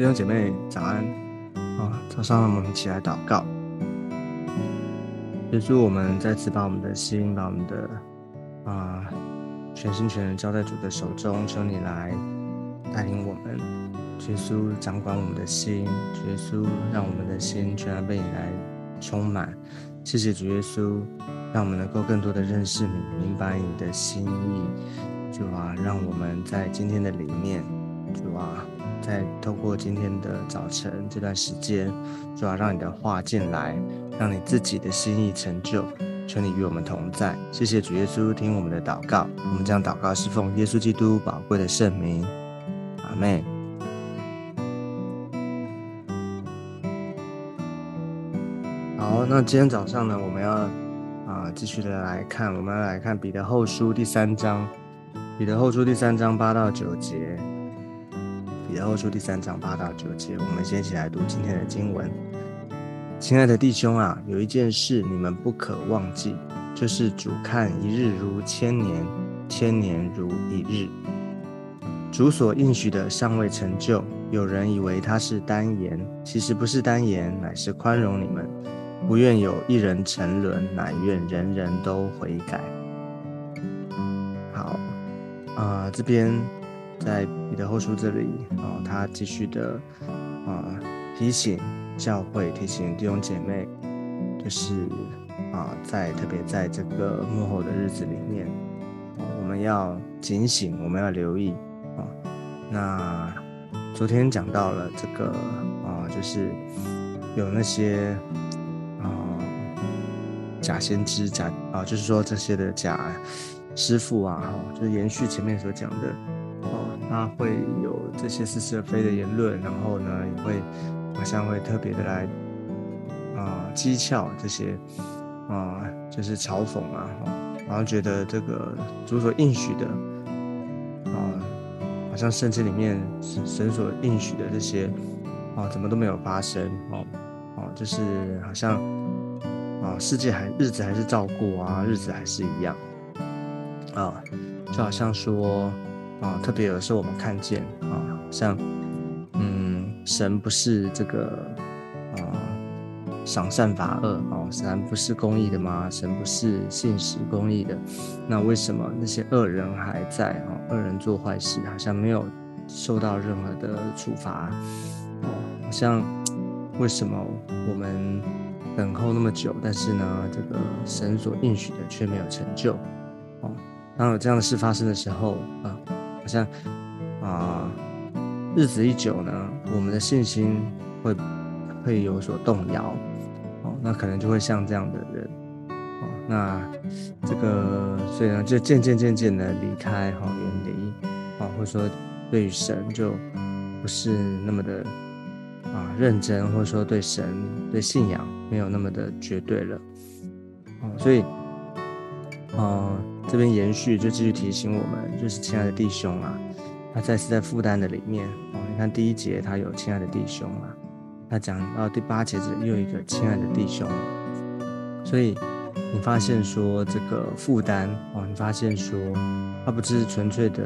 弟兄姐妹早安啊！早上我们起来祷告，耶稣，我们再次把我们的心，把我们的啊全心全人交在主的手中，求你来带领我们。耶稣掌管我们的心，耶稣让我们的心全然被你来充满。谢谢主耶稣，让我们能够更多的认识你，明白你的心意。主啊，让我们在今天的里面，主啊。再透过今天的早晨这段时间，主要让你的话进来，让你自己的心意成就。求你与我们同在。谢谢主耶稣，听我们的祷告。我们将祷告是奉耶稣基督宝贵的圣名。阿妹。好，那今天早上呢，我们要啊继续的来看，我们要来看彼得后书第三章，彼得后书第三章八到九节。彼得后书第三章八到九节，我们先一起来读今天的经文。亲爱的弟兄啊，有一件事你们不可忘记，就是主看一日如千年，千年如一日。主所应许的尚未成就，有人以为他是单言，其实不是单言，乃是宽容你们，不愿有一人沉沦，乃愿人人都悔改。好，啊，这边。在彼得后书这里啊，他继续的啊提醒教会，提醒弟兄姐妹，就是啊，在特别在这个幕后的日子里面，我们要警醒，我们要留意啊。那昨天讲到了这个啊，就是有那些啊假先知、假啊，就是说这些的假师傅啊，哈，就是延续前面所讲的。他会有这些似是而非的言论，然后呢，也会好像会特别的来啊讥诮这些啊，就是嘲讽啊，然后觉得这个主所应许的啊，好像圣经里面神所应许的这些啊，怎么都没有发生哦哦，就是好像啊，世界还日子还是照过啊，日子还是一样啊，就好像说。啊，特别有时候我们看见啊，像嗯，神不是这个啊赏善罚恶哦，神不是公义的吗？神不是信实公义的，那为什么那些恶人还在哦？恶人做坏事，好像没有受到任何的处罚哦？好像为什么我们等候那么久，但是呢，这个神所应许的却没有成就哦？当有这样的事发生的时候啊。像啊，日子一久呢，我们的信心会会有所动摇，哦，那可能就会像这样的人，哦，那这个所以呢，就渐渐渐渐的离开，哈，远离，啊，或者说对于神就不是那么的啊认真，或者说对神对信仰没有那么的绝对了，哦，所以，啊。这边延续就继续提醒我们，就是亲爱的弟兄啊，他再次在负担的里面哦。你看第一节他有亲爱的弟兄啊，他讲到第八节这里又一个亲爱的弟兄，所以你发现说这个负担哦，你发现说他不只是纯粹的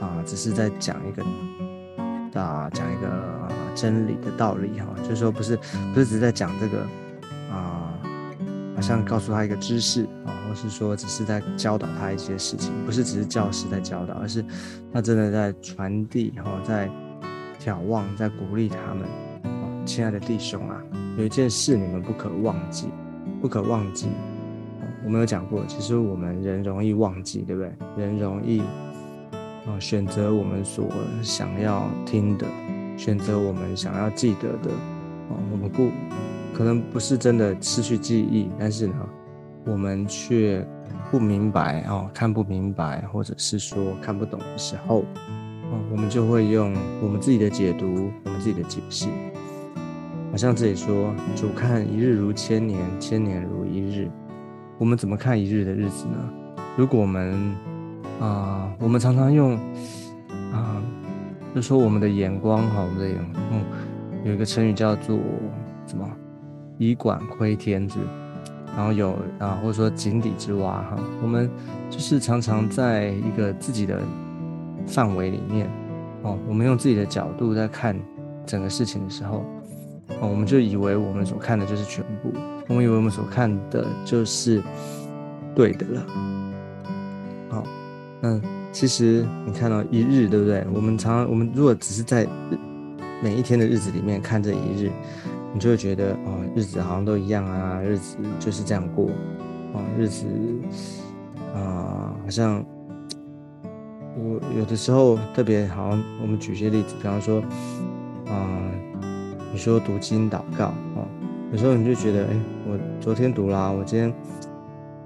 啊，只是在讲一个啊讲一个真理的道理哈，就是说不是不是只是在讲这个啊，好像告诉他一个知识啊。或是说，只是在教导他一些事情，不是只是教师在教导，而是他真的在传递，哈，在眺望，在鼓励他们。亲爱的弟兄啊，有一件事你们不可忘记，不可忘记。我们有讲过，其实我们人容易忘记，对不对？人容易啊，选择我们所想要听的，选择我们想要记得的。啊，我们不可能不是真的失去记忆，但是呢？我们却不明白哦，看不明白，或者是说看不懂的时候，哦，我们就会用我们自己的解读，我们自己的解释。好像这里说，主看一日如千年，千年如一日。我们怎么看一日的日子呢？如果我们啊，我们常常用啊，就说我们的眼光哈，我们的眼，嗯，有一个成语叫做什么？以管窥天，是。然后有啊，或者说井底之蛙哈，我们就是常常在一个自己的范围里面哦，我们用自己的角度在看整个事情的时候，哦，我们就以为我们所看的就是全部，我们以为我们所看的就是对的了。好，那其实你看到一日，对不对？我们常常，我们如果只是在每一天的日子里面看这一日，你就会觉得哦，日子好像都一样啊，日子就是这样过，哦，日子啊，好像。我有的时候特别好，我们举些例子，比方说，啊，你说读经祷告哦，有时候你就觉得，哎，我昨天读啦，我今天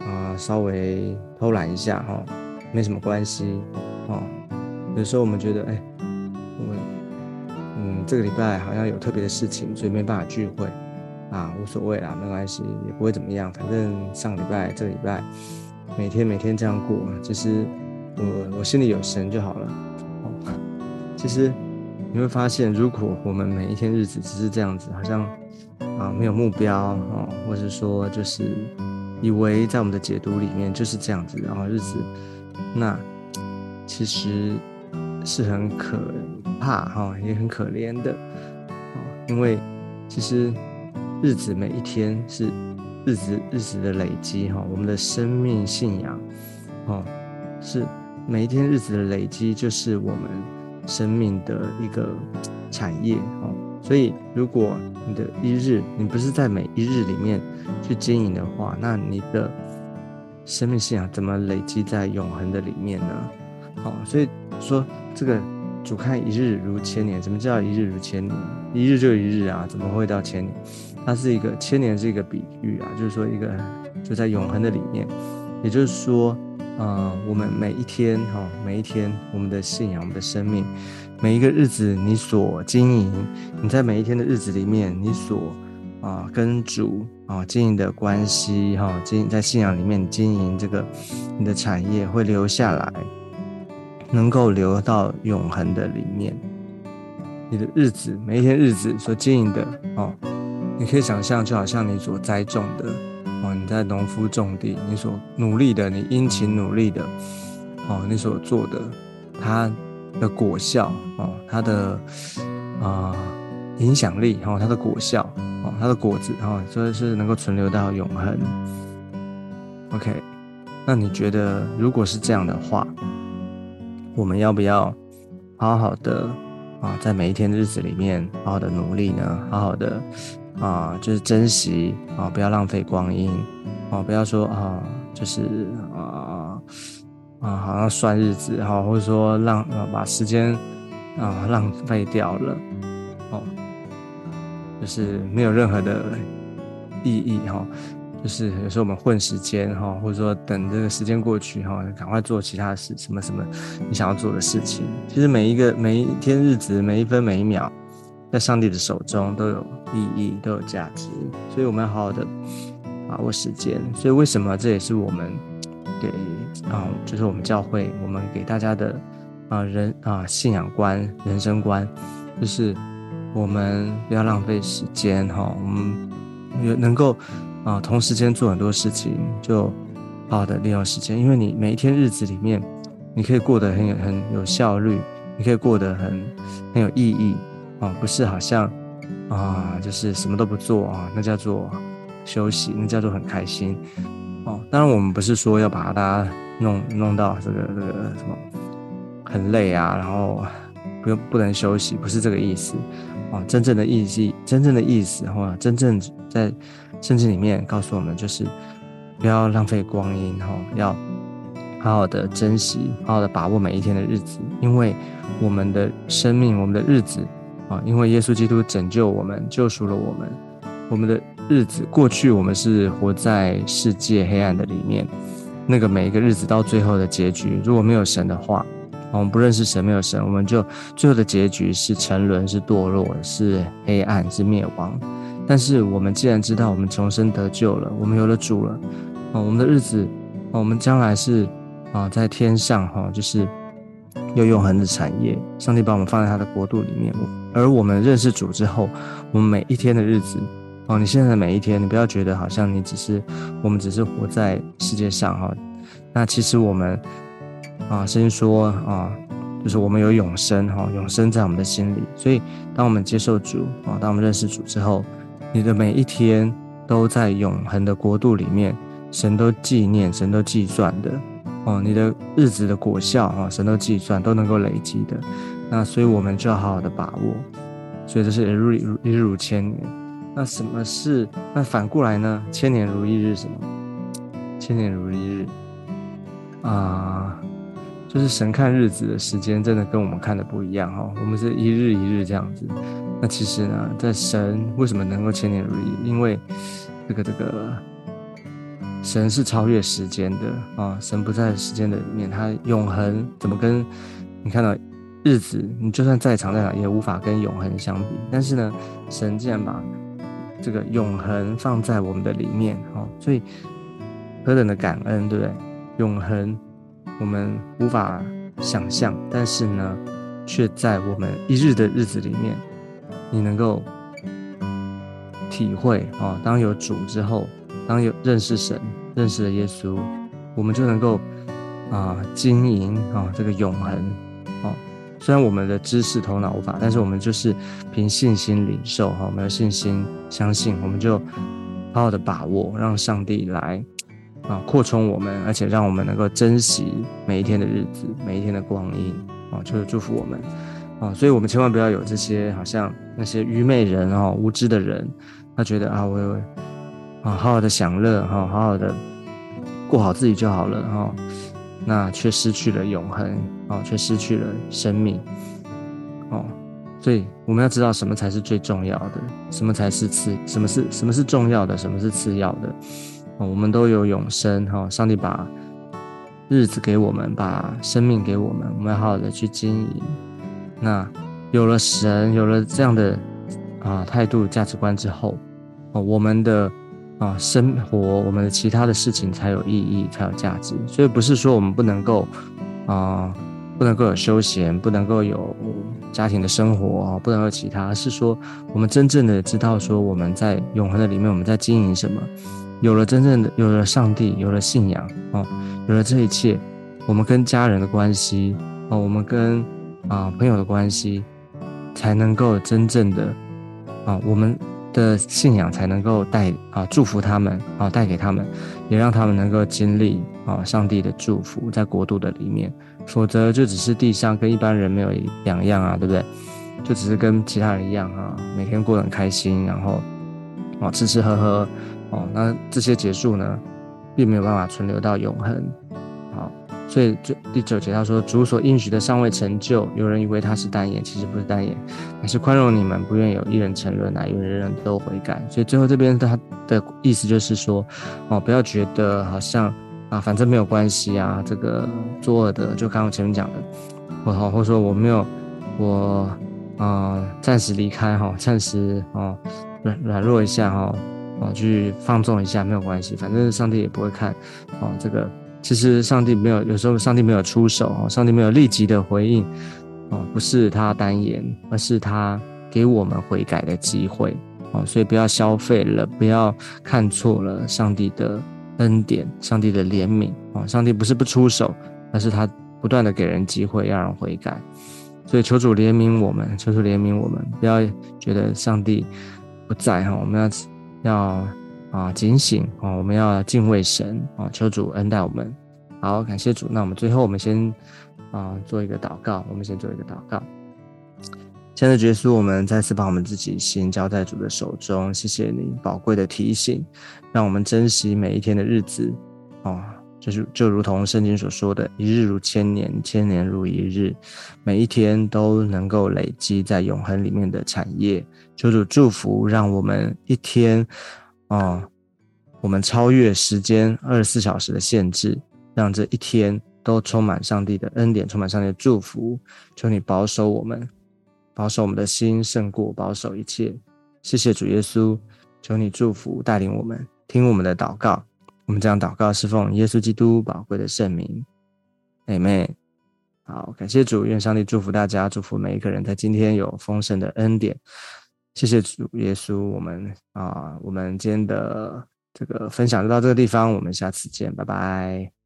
啊稍微偷懒一下哈，没什么关系哦。有时候我们觉得，哎，我这个礼拜好像有特别的事情，所以没办法聚会啊，无所谓啦，没关系，也不会怎么样，反正上个礼拜、这个礼拜每天每天这样过，其实。我我心里有神就好了。哦，其实你会发现，如果我们每一天日子只是这样子，好像啊没有目标哦，或者说就是以为在我们的解读里面就是这样子，然后日子那其实是很可怕哈，也很可怜的哦，因为其实日子每一天是日子日子的累积哈，我们的生命信仰哦是。每一天日子的累积，就是我们生命的一个产业哦。所以，如果你的一日，你不是在每一日里面去经营的话，那你的生命信仰怎么累积在永恒的里面呢？好，所以说这个主看一日如千年，什么叫一日如千年？一日就一日啊，怎么会到千年？它是一个千年是一个比喻啊，就是说一个就在永恒的里面，也就是说。啊，我们每一天哈，每一天我们的信仰，我们的生命，每一个日子，你所经营，你在每一天的日子里面，你所啊跟主啊经营的关系哈，经营在信仰里面经营这个你的产业会留下来，能够留到永恒的里面。你的日子，每一天日子所经营的哦，你可以想象，就好像你所栽种的。哦，你在农夫种地，你所努力的，你殷勤努力的，哦，你所做的，它的果效，哦，它的啊影响力，哦，它的果效，哦，它的果子，哦，所以是能够存留到永恒。OK，那你觉得如果是这样的话，我们要不要好好的啊，在每一天的日子里面好好的努力呢？好好的。啊，就是珍惜啊，不要浪费光阴啊，不要说啊，就是啊啊，好像算日子哈，或者说让把时间啊浪费掉了哦，就是没有任何的意义哈，就是有时候我们混时间哈，或者说等这个时间过去哈，赶快做其他事，什么什么你想要做的事情，其实每一个每一天日子，每一分每一秒。在上帝的手中都有意义，都有价值，所以我们要好好的把握时间。所以为什么这也是我们给啊，就是我们教会我们给大家的啊人啊信仰观、人生观，就是我们不要浪费时间哈，我们有能够啊同时间做很多事情，就好好的利用时间，因为你每一天日子里面，你可以过得很有很有效率，你可以过得很很有意义。哦，不是，好像啊，就是什么都不做啊，那叫做休息，那叫做很开心。哦，当然我们不是说要把大家弄弄到这个这个什么很累啊，然后不用不能休息，不是这个意思。哦，真正的意义，真正的意思，哈，真正在圣经里面告诉我们，就是不要浪费光阴，哈，要好好的珍惜，好好的把握每一天的日子，因为我们的生命，我们的日子。啊，因为耶稣基督拯救我们，救赎了我们。我们的日子过去，我们是活在世界黑暗的里面。那个每一个日子到最后的结局，如果没有神的话，我们不认识神，没有神，我们就最后的结局是沉沦，是堕落，是黑暗，是灭亡。但是我们既然知道我们重生得救了，我们有了主了，哦，我们的日子，啊，我们将来是啊，在天上哈，就是有永恒的产业。上帝把我们放在他的国度里面。而我们认识主之后，我们每一天的日子，哦，你现在的每一天，你不要觉得好像你只是我们只是活在世界上哈，那其实我们啊，圣经说啊，就是我们有永生哈，永生在我们的心里。所以，当我们接受主啊，当我们认识主之后，你的每一天都在永恒的国度里面，神都纪念，神都计算的哦。你的日子的果效啊，神都计算，都能够累积的。那所以，我们就要好好的把握。所以，这是一日一日如千年。那什么是？那反过来呢？千年如一日，什么？千年如一日啊。就是神看日子的时间，真的跟我们看的不一样哈。我们是一日一日这样子，那其实呢，在神为什么能够千年如一？因为这个这个神是超越时间的啊，神不在时间的里面，他永恒怎么跟你看到日子？你就算再长再长，也无法跟永恒相比。但是呢，神竟然把这个永恒放在我们的里面哦，所以何等的感恩，对不对？永恒。我们无法想象，但是呢，却在我们一日的日子里面，你能够体会啊。当有主之后，当有认识神、认识了耶稣，我们就能够啊经营啊这个永恒啊。虽然我们的知识头脑无法，但是我们就是凭信心领受哈，我们有信心相信，我们就好好的把握，让上帝来。啊，扩充我们，而且让我们能够珍惜每一天的日子，每一天的光阴啊，就是祝福我们啊，所以我们千万不要有这些好像那些愚昧人哦，无知的人，他觉得啊，我啊好好的享乐哈，好好的过好自己就好了哈，那却失去了永恒啊，却失去了生命哦，所以我们要知道什么才是最重要的，什么才是次，什么是什么是重要的，什么是次要的。我们都有永生哈，上帝把日子给我们，把生命给我们，我们要好好的去经营。那有了神，有了这样的啊态度、价值观之后，哦，我们的啊生活，我们的其他的事情才有意义，才有价值。所以不是说我们不能够啊，不能够有休闲，不能够有家庭的生活，不能够其他，是说我们真正的知道说我们在永恒的里面，我们在经营什么。有了真正的，有了上帝，有了信仰哦，有了这一切，我们跟家人的关系哦，我们跟啊朋友的关系，才能够真正的啊，我们的信仰才能够带啊祝福他们啊，带给他们，也让他们能够经历啊上帝的祝福在国度的里面，否则就只是地上跟一般人没有两样啊，对不对？就只是跟其他人一样啊，每天过得很开心，然后啊吃吃喝喝。哦，那这些结束呢，并没有办法存留到永恒。好，所以这第九节他说：“主所应许的尚未成就，有人以为他是单言，其实不是单言，乃是宽容你们，不愿有一人沉沦，乃愿人人都悔改。”所以最后这边他的意思就是说，哦，不要觉得好像啊，反正没有关系啊，这个作恶的，就刚刚前面讲的，我好，或者说我没有，我啊，暂时离开哈，暂时哦软软弱一下哈。哦，去放纵一下没有关系，反正上帝也不会看。哦，这个其实上帝没有，有时候上帝没有出手，哦，上帝没有立即的回应，哦，不是他单言，而是他给我们悔改的机会。哦，所以不要消费了，不要看错了上帝的恩典，上帝的怜悯。哦，上帝不是不出手，而是他不断的给人机会，让人悔改。所以求主怜悯我们，求主怜悯我们，不要觉得上帝不在哈，我们要。要啊警醒啊！我们要敬畏神啊！求主恩待我们。好，感谢主。那我们最后，我们先啊做一个祷告。我们先做一个祷告。现在结束，我们再次把我们自己心交在主的手中。谢谢你宝贵的提醒，让我们珍惜每一天的日子啊！就是就如同圣经所说的“一日如千年，千年如一日”，每一天都能够累积在永恒里面的产业。求主祝福，让我们一天，啊，我们超越时间二十四小时的限制，让这一天都充满上帝的恩典，充满上帝的祝福。求你保守我们，保守我们的心胜过保守一切。谢谢主耶稣，求你祝福带领我们，听我们的祷告。我们这样祷告，侍奉耶稣基督宝贵的圣名。阿门。好，感谢主，愿上帝祝福大家，祝福每一个人在今天有丰盛的恩典。谢谢主耶稣，我们啊，我们今天的这个分享就到这个地方，我们下次见，拜拜。